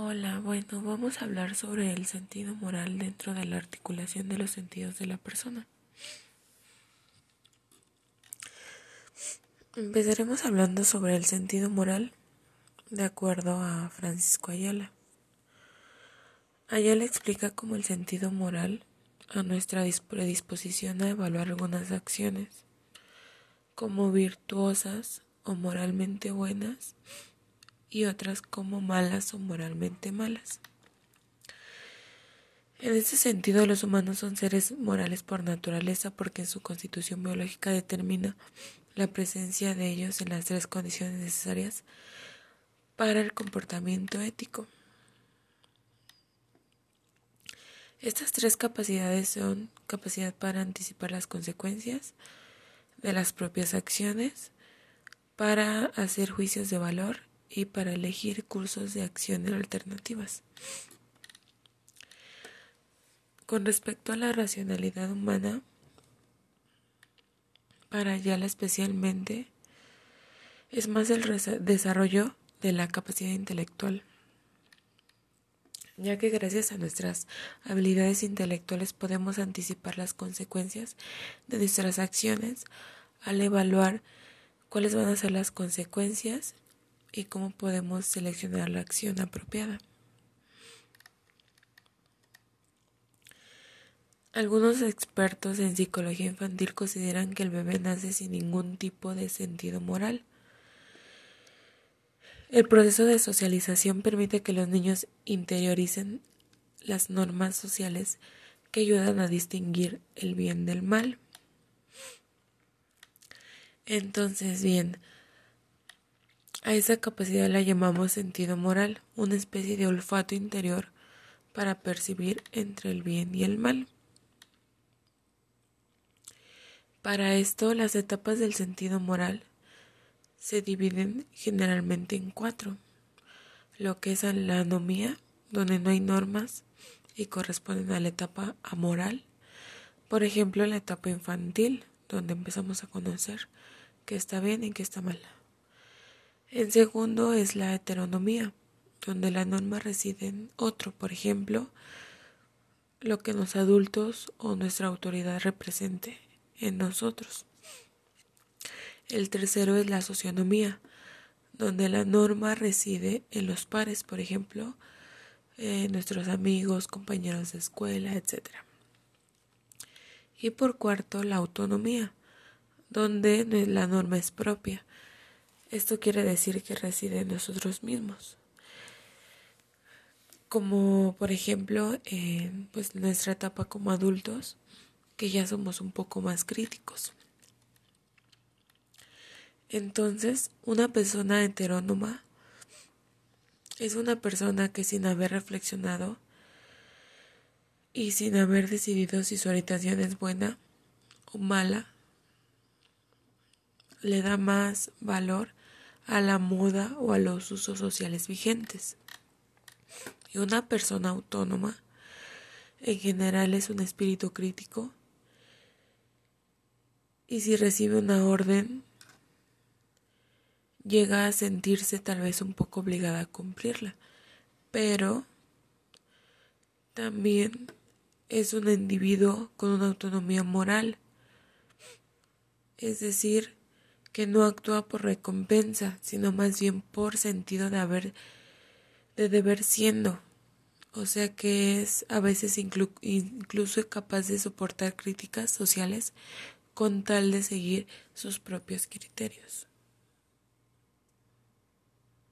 Hola, bueno, vamos a hablar sobre el sentido moral dentro de la articulación de los sentidos de la persona. Empezaremos hablando sobre el sentido moral de acuerdo a Francisco Ayala. Ayala explica cómo el sentido moral a nuestra predisposición a evaluar algunas acciones como virtuosas o moralmente buenas y otras como malas o moralmente malas. En este sentido, los humanos son seres morales por naturaleza porque su constitución biológica determina la presencia de ellos en las tres condiciones necesarias para el comportamiento ético. Estas tres capacidades son capacidad para anticipar las consecuencias de las propias acciones, para hacer juicios de valor y para elegir cursos de acción alternativas. Con respecto a la racionalidad humana, para Ayala especialmente, es más el desarrollo de la capacidad intelectual, ya que gracias a nuestras habilidades intelectuales podemos anticipar las consecuencias de nuestras acciones al evaluar cuáles van a ser las consecuencias y cómo podemos seleccionar la acción apropiada. Algunos expertos en psicología infantil consideran que el bebé nace sin ningún tipo de sentido moral. El proceso de socialización permite que los niños interioricen las normas sociales que ayudan a distinguir el bien del mal. Entonces, bien, a esa capacidad la llamamos sentido moral, una especie de olfato interior para percibir entre el bien y el mal. Para esto, las etapas del sentido moral se dividen generalmente en cuatro, lo que es la anomía, donde no hay normas y corresponden a la etapa amoral, por ejemplo, la etapa infantil, donde empezamos a conocer qué está bien y qué está mal. El segundo es la heteronomía, donde la norma reside en otro, por ejemplo, lo que los adultos o nuestra autoridad represente en nosotros. El tercero es la socionomía, donde la norma reside en los pares, por ejemplo, en nuestros amigos, compañeros de escuela, etc. Y por cuarto, la autonomía, donde la norma es propia, esto quiere decir que reside en nosotros mismos. Como por ejemplo, en pues nuestra etapa como adultos, que ya somos un poco más críticos. Entonces, una persona heterónoma es una persona que sin haber reflexionado y sin haber decidido si su orientación es buena o mala, le da más valor a la moda o a los usos sociales vigentes. Y una persona autónoma en general es un espíritu crítico. Y si recibe una orden llega a sentirse tal vez un poco obligada a cumplirla, pero también es un individuo con una autonomía moral, es decir, que no actúa por recompensa, sino más bien por sentido de haber de deber siendo. O sea que es a veces incluso capaz de soportar críticas sociales con tal de seguir sus propios criterios.